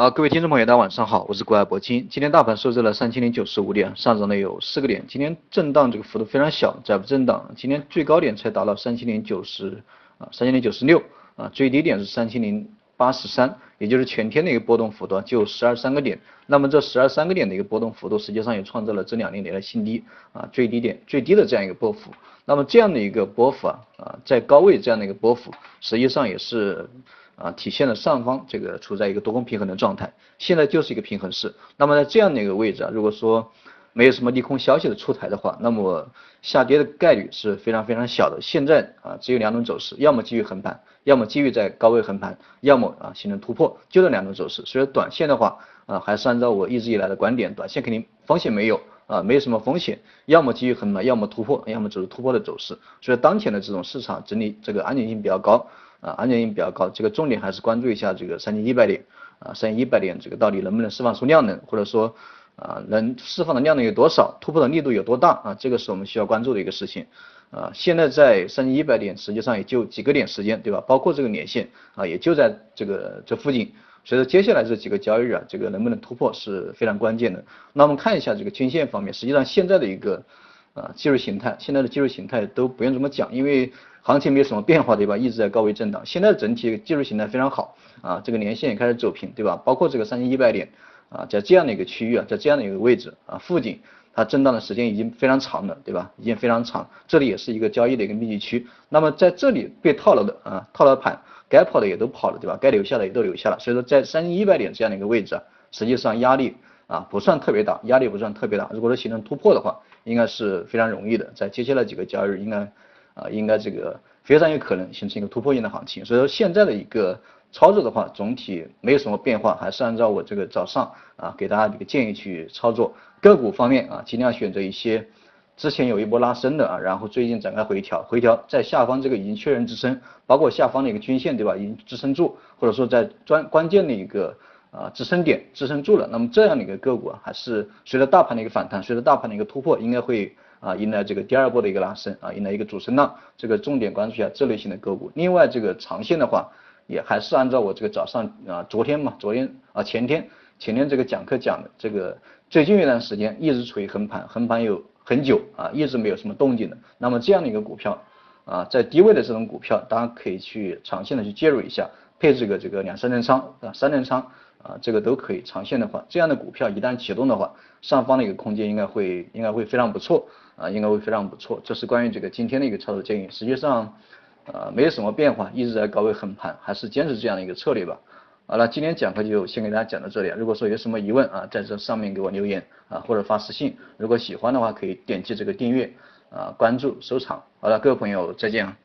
好，各位听众朋友，大家晚上好，我是国海铂金。今天大盘收在了三千零九十五点，上涨了有四个点。今天震荡这个幅度非常小，窄幅震荡。今天最高点才达到三千零九十啊，三千零九十六啊，最低点是三千零八十三，也就是全天的一个波动幅度就十二三个点。那么这十二三个点的一个波动幅度，实际上也创造了这两年来的新低啊，最低点最低的这样一个波幅。那么这样的一个波幅啊啊，在高位这样的一个波幅，实际上也是。啊，体现了上方这个处在一个多空平衡的状态，现在就是一个平衡市。那么在这样的一个位置啊，如果说没有什么利空消息的出台的话，那么下跌的概率是非常非常小的。现在啊，只有两种走势，要么继续横盘，要么继续在高位横盘，要么啊形成突破，就这两种走势。所以短线的话啊，还是按照我一直以来的观点，短线肯定风险没有啊，没有什么风险，要么继续横盘，要么突破，要么走出突破的走势。所以当前的这种市场整理这个安全性比较高。啊，安全性比较高，这个重点还是关注一下这个三千一百点啊，三千一百点这个到底能不能释放出量能，或者说啊能释放的量能有多少，突破的力度有多大啊，这个是我们需要关注的一个事情啊。现在在三千一百点，实际上也就几个点时间，对吧？包括这个年线啊，也就在这个这附近，所以说接下来这几个交易日啊，这个能不能突破是非常关键的。那我们看一下这个均线方面，实际上现在的一个啊技术形态，现在的技术形态都不用怎么讲，因为。行情没有什么变化，对吧？一直在高位震荡。现在整体技术形态非常好啊，这个年线也开始走平，对吧？包括这个三千一百点啊，在这样的一个区域啊，在这样的一个位置啊附近，它震荡的时间已经非常长了，对吧？已经非常长，这里也是一个交易的一个密集区。那么在这里被套牢的啊，套牢盘该跑的也都跑了，对吧？该留下的也都留下了。所以说在三千一百点这样的一个位置啊，实际上压力啊不算特别大，压力不算特别大。如果说形成突破的话，应该是非常容易的，在接下来几个交易日应该。啊，应该这个非常有可能形成一个突破性的行情，所以说现在的一个操作的话，总体没有什么变化，还是按照我这个早上啊给大家一个建议去操作。个股方面啊，尽量选择一些之前有一波拉升的啊，然后最近展开回调，回调在下方这个已经确认支撑，包括下方的一个均线对吧，已经支撑住，或者说在专关键的一个啊支撑点支撑住了，那么这样的一个个股啊，还是随着大盘的一个反弹，随着大盘的一个突破，应该会。啊，迎来这个第二波的一个拉升啊，迎来一个主升浪，这个重点关注一下这类型的个股。另外，这个长线的话，也还是按照我这个早上啊，昨天嘛，昨天啊，前天前天这个讲课讲的，这个最近一段时间一直处于横盘，横盘有很久啊，一直没有什么动静的。那么这样的一个股票啊，在低位的这种股票，大家可以去长线的去介入一下，配置个这个两三连仓啊，三连仓。啊，这个都可以，长线的话，这样的股票一旦启动的话，上方的一个空间应该会应该会非常不错啊，应该会非常不错。这是关于这个今天的一个操作建议。实际上，呃，没有什么变化，一直在高位横盘，还是坚持这样的一个策略吧。好了，今天讲课就先给大家讲到这里。如果说有什么疑问啊，在这上面给我留言啊，或者发私信。如果喜欢的话，可以点击这个订阅啊，关注收藏。好了，各位朋友再见啊。